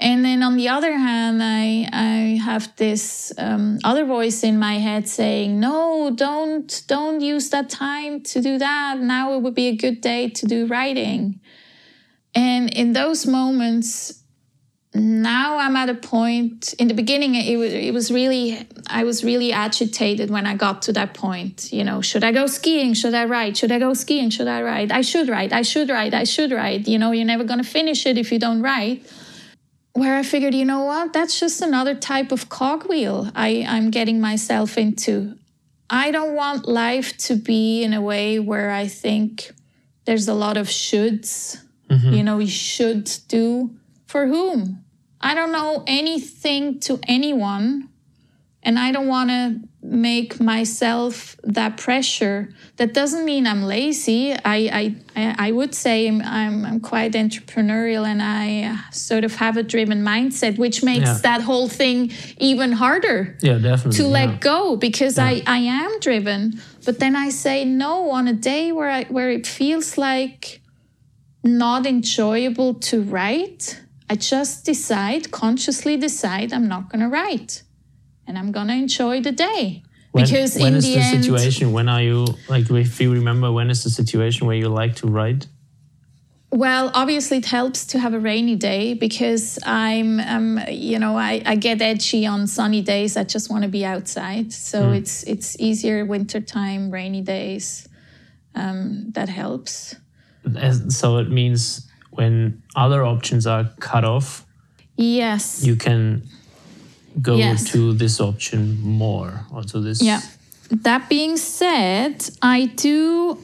And then on the other hand, I I have this um, other voice in my head saying, "No, don't don't use that time to do that. Now it would be a good day to do writing." And in those moments, now I'm at a point. In the beginning, it was it was really I was really agitated when I got to that point. You know, should I go skiing? Should I write? Should I go skiing? Should I write? I should write. I should write. I should write. You know, you're never gonna finish it if you don't write. Where I figured, you know what? That's just another type of cogwheel I, I'm getting myself into. I don't want life to be in a way where I think there's a lot of shoulds. Mm-hmm. You know, you should do for whom? I don't know anything to anyone. And I don't want to make myself that pressure. That doesn't mean I'm lazy. I, I, I would say I'm, I'm, I'm quite entrepreneurial and I sort of have a driven mindset, which makes Yeah. that whole thing even harder Yeah, definitely. to yeah. let go because I, I am driven. But then I say no on a day where I where it feels like not enjoyable to write. I just decide, consciously decide I'm not gonna write. And I'm gonna enjoy the day. When, because when in is the, the, end, situation? When are you like? If you remember, when is the situation where you like to write? Well, obviously, it helps to have a rainy day because I'm, um, you know, I, I get edgy on sunny days. I just want to be outside. So it's it's easier wintertime, rainy days. Um, that helps. So it means when other options are cut off, Yes. you can go Yes. to this option more or to this. Yeah. That being said, I do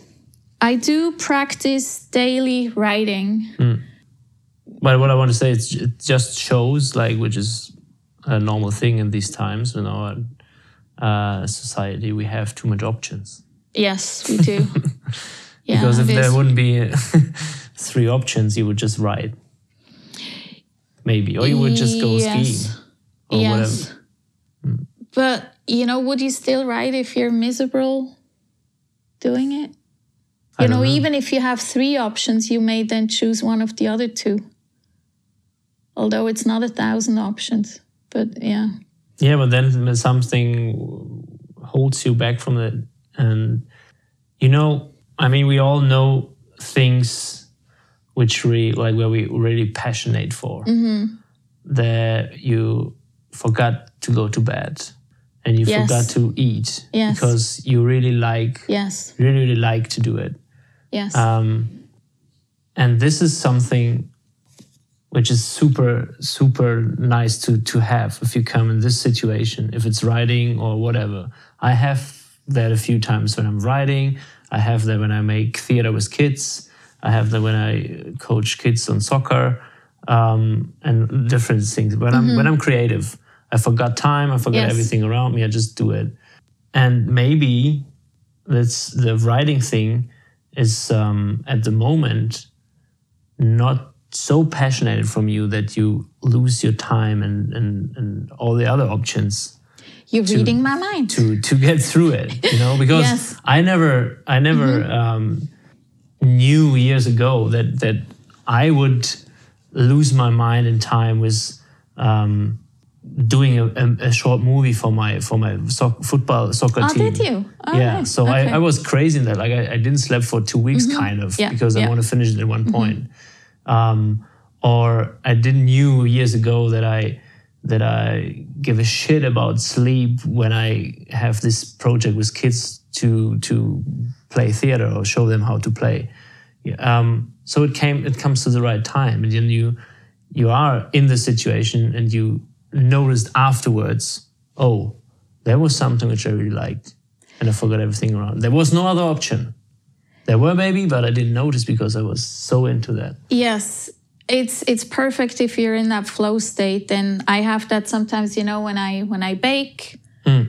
I do practice daily writing. But what I want to say is it just shows like which is a normal thing in these times in our uh, society. We have too much options. Yes, we do. *laughs* yeah, because if there wouldn't be *laughs* three options, you would just write. Maybe. Or you would just go Yes. skiing or yes. whatever. Hmm. But you know, would you still write if you're miserable doing it? You know, know. even if you have three options, you may then choose one of the other two. Although it's not a thousand options. But yeah. Yeah, but then something holds you back from it. And, you know, I mean, we all know things which we like where we really passionate for. Mm-hmm. That you forgot to go to bed and you Yes. forgot to eat Yes. because you really like, Yes. really, really like to do it. Yes. Um, and this is something which is super, super nice to, to have if you come in this situation, if it's writing or whatever. I have that a few times when I'm writing. I have that when I make theater with kids. I have that when I coach kids on soccer um, and different things. When I'm when I'm creative, I forgot time. I forgot Yes. everything around me. I just do it. And maybe that's the writing thing is um, at the moment not so passionate from you that you lose your time and, and, and all the other options You're reading my mind. to to get through it you know *laughs* because Yes. i never i never um, knew years ago that that i would lose my mind in time with um, doing a, a, short movie for my for my soc- football soccer Oh, team did you? Oh, yeah so Okay. I, I was crazy in that like I, I didn't sleep for two weeks kind of Yeah, because i want to finish it at one point um, or I didn't knew years ago that I that I give a shit about sleep when I have this project with kids to to play theater or show them how to play. Um, so it came it comes to the right time, and then you you are in the situation and you noticed afterwards, oh, there was something which I really liked, and I forgot everything around. There was no other option. There were maybe, but I didn't notice because I was so into that. Yes, it's it's perfect if you're in that flow state. And I have that sometimes. You know, when I when I bake,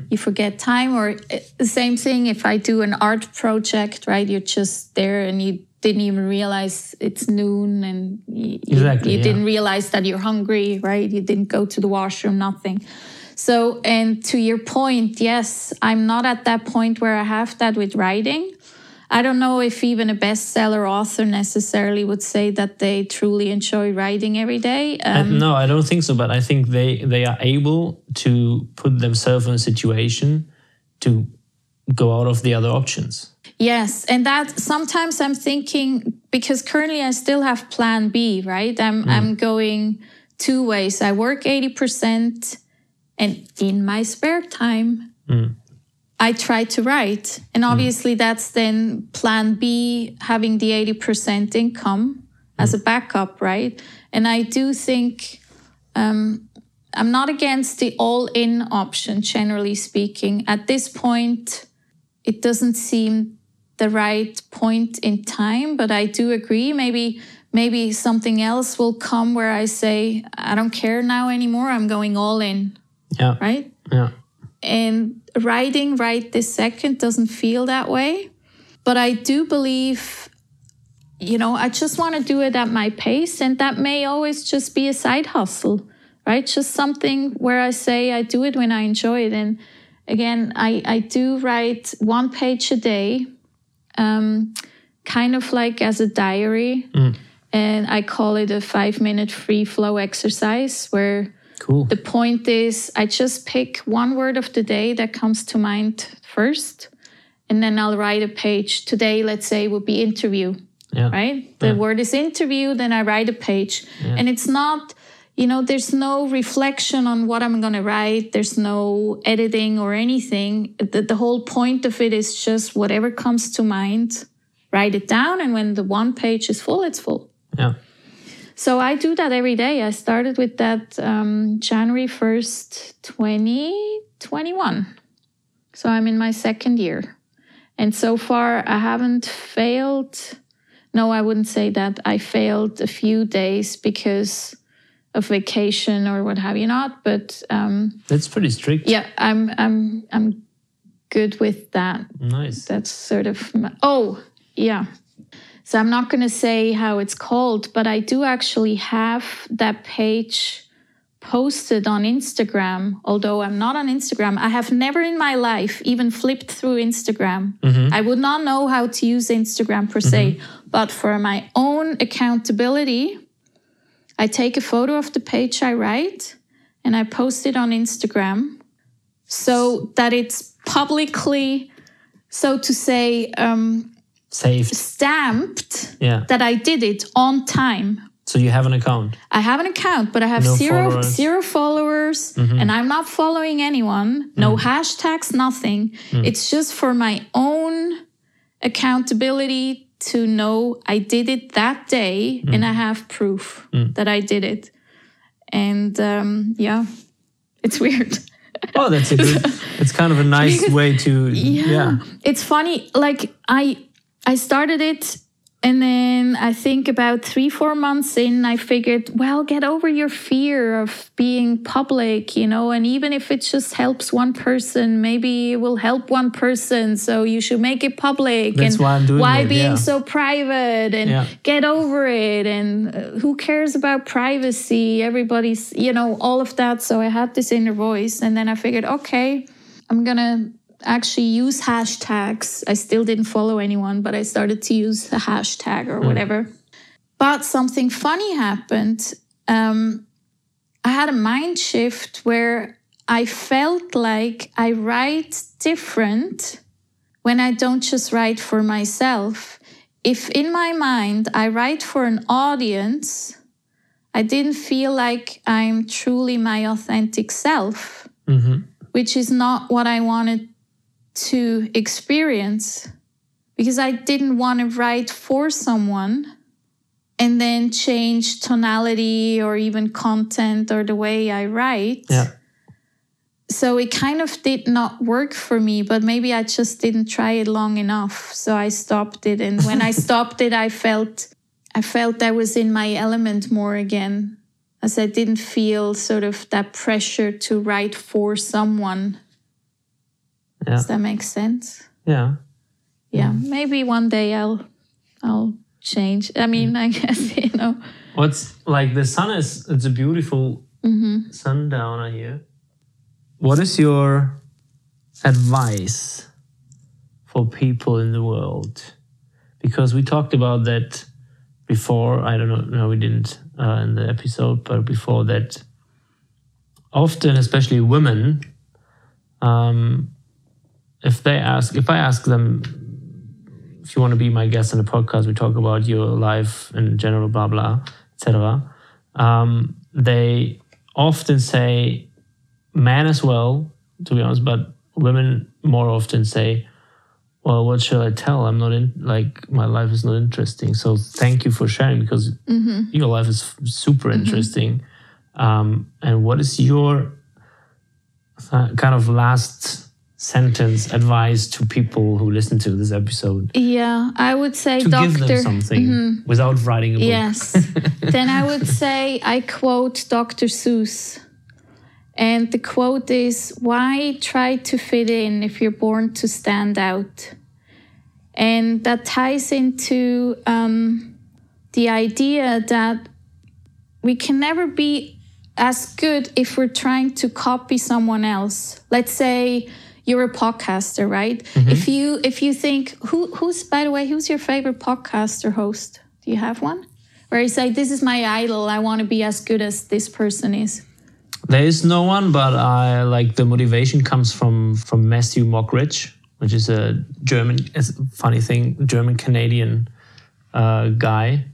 you forget time. Or uh, the same thing if I do an art project. Right, you're just there and you didn't even realize it's noon, and you, you- Exactly, you yeah. didn't realize that you're hungry. Right, you didn't go to the washroom. Nothing. So, and to your point, yes, I'm not at that point where I have that with writing. I don't know if even a bestseller author necessarily would say that they truly enjoy writing every day. I- Um, no, I don't think so. But I think they they are able to put themselves in a situation to go out of the other options. yes, and that sometimes I'm thinking because currently I still have Plan B, right? I'm I'm going two ways. I work eighty percent, and in my spare time. I try to write. And obviously, that's then plan B, having the 80% income as a backup, right? And I do think um, I'm not against the all in option, generally speaking. At this point, it doesn't seem the right point in time, but I do agree. Maybe. Maybe something else will come where I say, I don't care now anymore. I'm going all in, Yeah, right? yeah, and writing right this second doesn't feel that way. But i do believe you know i just want to do it at my pace. And that may always just be a side hustle right? Just something where i say i do it when i enjoy it. And again i i do write one page a day um kind of like as a diary. And i call it a five minute free flow exercise where cool. the point is, I just pick one word of the day that comes to mind first, and then I'll write a page. Today, let's say, would be interview, Yeah, right? The word is interview, then I write a page. And it's not, you know, there's no reflection on what I'm going to write, there's no editing or anything. The, the whole point of it is just whatever comes to mind, write it down. And when the one page is full, it's full. yeah. So I do that every day. I started with that um, January 1st, 2021. So I'm in my second year. And so far, I haven't failed. No, I wouldn't say that. I failed a few days because of vacation or what have you not. But um, That's pretty strict. yeah, I'm I'm I'm good with that. Nice. That's sort of my, oh yeah. So I'm not going to say how it's called, but I do actually have that page posted on Instagram. Although I'm not on Instagram, I have never in my life even flipped through Instagram. I would not know how to use Instagram per se, but for my own accountability, I take a photo of the page I write and I post it on Instagram so that it's publicly, so to say, um, Saved. stamped Yeah. that I did it on time. So you have an account. I have an account, but I have No zero followers. Mm-hmm. and I'm not following anyone. No hashtags, nothing. Mm. It's just for my own accountability to know I did it that day, Mm. and I have proof that I did it. And um, yeah, it's *laughs* weird. Oh, that's a good. it's kind of a *laughs* nice way to. Yeah. It's funny. Like I, I started it, and then I think about three, four months in, I figured, well, get over your fear of being public, you know. And even if it just helps one person, maybe it will help one person. So you should make it public. That's and why I'm doing why it, being yeah. so private and Yeah. get over it. And uh, who cares about privacy? Everybody's, you know, all of that. So I had this inner voice, and then I figured, okay, I'm gonna actually use hashtags. I still didn't follow anyone, but I started to use a hashtag or whatever. But something funny happened. Um, I had a mind shift where I felt like I write different when I don't just write for myself. If in my mind I write for an audience, I didn't feel like I'm truly my authentic self hmm which is not what I wanted to experience because I didn't want to write for someone and then change tonality or even content or the way I write. Yeah. So it kind of did not work for me, but maybe I just didn't try it long enough. So I stopped it. And when I *laughs* stopped it, I felt I felt I was in my element more again. As I didn't feel sort of that pressure to write for someone. Yeah. Does that make sense? Yeah. Yeah. Maybe one day I'll I'll change. I mean, I guess, *laughs* you know. What's like the sun is? It's a beautiful sundowner here. What is your advice for people in the world? Because we talked about that before. I don't know. No, we didn't uh, in the episode, but before that, often, especially women, um, if they ask, if I ask them, if you want to be my guest on a podcast, we talk about your life in general, blah blah, etc. Um, they often say, men as well, to be honest, but women more often say, "Well, what shall I tell? I'm not in like my life is not interesting." So thank you for sharing because your life is super interesting. Um, and what is your uh, kind of last sentence advice to people who listen to this episode Yeah, I would say to doctor. give them something without writing a book? Yes. *laughs* then I would say I quote Dr. Seuss. And the quote is Why try to fit in if you're born to stand out? And that ties into um, the idea that we can never be as good if we're trying to copy someone else. Let's say you're a podcaster, right? If you if you think who who's by the way, who's your favorite podcaster host? Do you have one? Where you say, This is my idol, I want to be as good as this person is. There is no one, but I like the motivation comes from from Matthew Mockridge, which is a German. It's a funny thing, German Canadian uh, guy,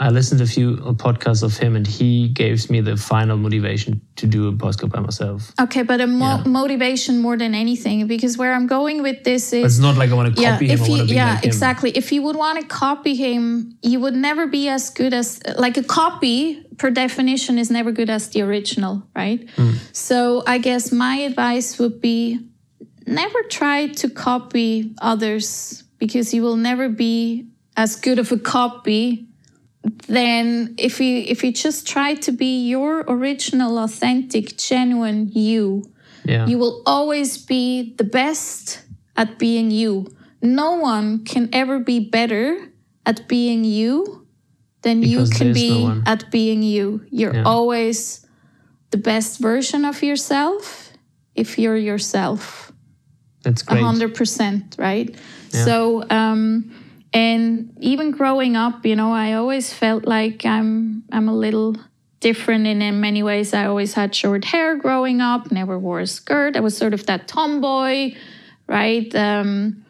I listened to a few podcasts of him, and he gives me the final motivation to do a podcast by myself. Okay, but a mo- Yeah. motivation more than anything, because where I'm going with this is It's not like I want to yeah, copy him. if I want to be yeah, like exactly. If you would want to copy him, you would never be as good as like a copy. Per definition, is never good as the original, right? Hmm. So I guess my advice would be never try to copy others because you will never be as good of a copy then if you if you just try to be your original authentic genuine you Yeah. you will always be the best at being you. No one can ever be better at being you than Because you can there's no be at being you. You're Yeah. always the best version of yourself if you're yourself. That's great. hundred percent, right? Yeah. So, um, and even growing up, you know, I always felt like I'm I'm a little different in, in many ways. I always had short hair growing up, never wore a skirt. I was sort of that tomboy, right? Um,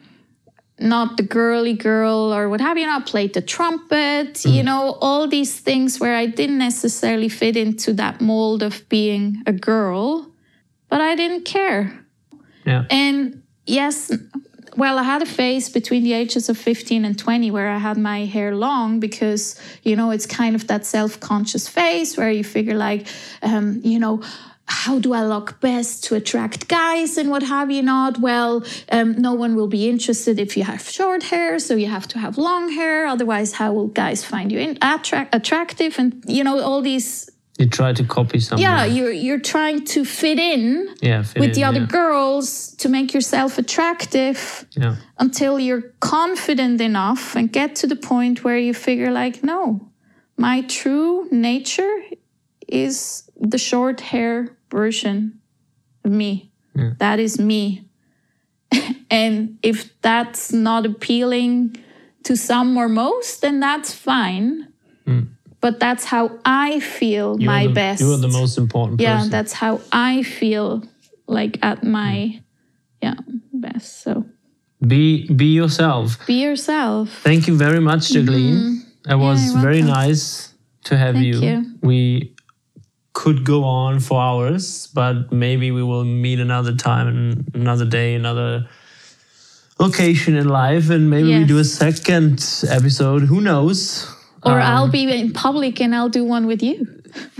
not the girly girl or what have you. Not played the trumpet, you know, all these things where I didn't necessarily fit into that mold of being a girl, but I didn't care. Yeah. And yes, well, I had a phase between the ages of 15 and 20 where I had my hair long because, you know, it's kind of that self conscious phase where you figure, like, um, you know, how do I look best to attract guys and what have you not? Well, um, no one will be interested if you have short hair, so you have to have long hair. Otherwise, how will guys find you in, attract, attractive? And, you know, all these, You try to copy someone. yeah, you're, you're trying to fit in yeah. fit with in, the other yeah. girls to make yourself attractive Yeah. until you're confident enough and get to the point where you figure like no my true nature is the short hair version of me Yeah. that is me *laughs* and if that's not appealing to some or most then that's fine hmm. But that's how i feel You're my the, best You're the most important yeah person. that's how i feel like at my yeah best so Be be yourself. be yourself Thank you very much, Jacqueline. It was Mm-hmm. you're very nice to have Thank you. you. We could go on for hours, but maybe we will meet another time and another day, another location in life, and maybe we do a second episode. Who knows? Or Um, i'll be in public and i'll do one with you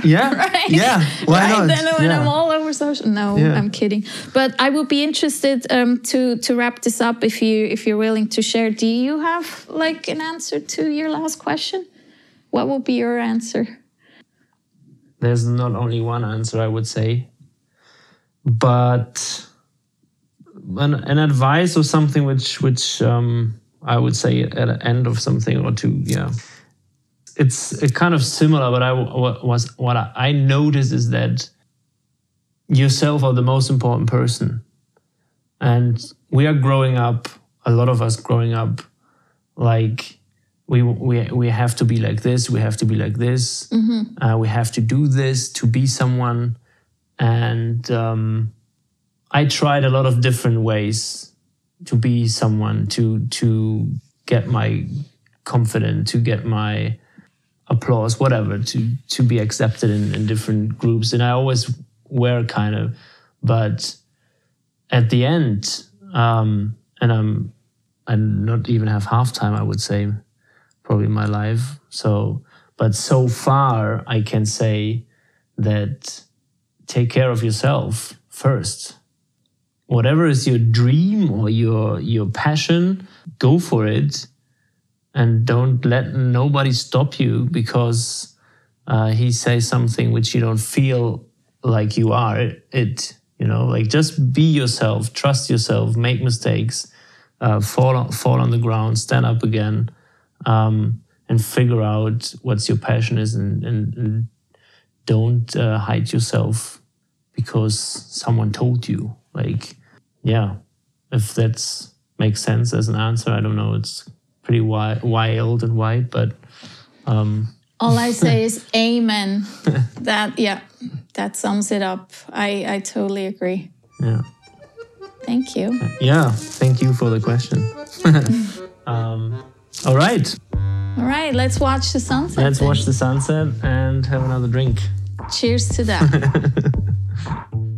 Yeah, *laughs* Right? yeah. Why right not? then when yeah. i'm all over social no Yeah. i'm kidding but i would be interested um, to to wrap this up if you if you're willing to share do you have like an answer to your last question what would be your answer There's not only one answer, I would say, but an, an advice or something which which um, I would say at the end of something or two. Yeah, it's kind of similar, but I wa- was what I, noticed is that yourself are the most important person, and we are growing up. A lot of us growing up, like we we we have to be like this. We have to be like this. Uh, we have to do this to be someone. And um, I tried a lot of different ways to be someone, to to get my confident to get my applause, whatever, to to be accepted in, in different groups. And I always were kind of, but at the end, um, and I'm I not even have half time, I would say, probably in my life. So, but so far, I can say that take care of yourself first. Whatever is your dream or your your passion, go for it, and don't let nobody stop you because uh, he says something which you don't feel like you are it. You know, like just be yourself, trust yourself, make mistakes, uh, fall on, fall on the ground, stand up again, um, and figure out what's your passion is, and, and, and don't uh, hide yourself because someone told you. Like, yeah, if that's makes sense as an answer, I don't know. It's pretty wi- wild and wide, but um, All I say *laughs* is amen. that yeah, that sums it up. I I totally agree. yeah. Thank you. Yeah, thank you for the question. *laughs* um, all right. All right, let's watch the sunset. Let's then. watch the sunset and have another drink. Cheers to that. *laughs*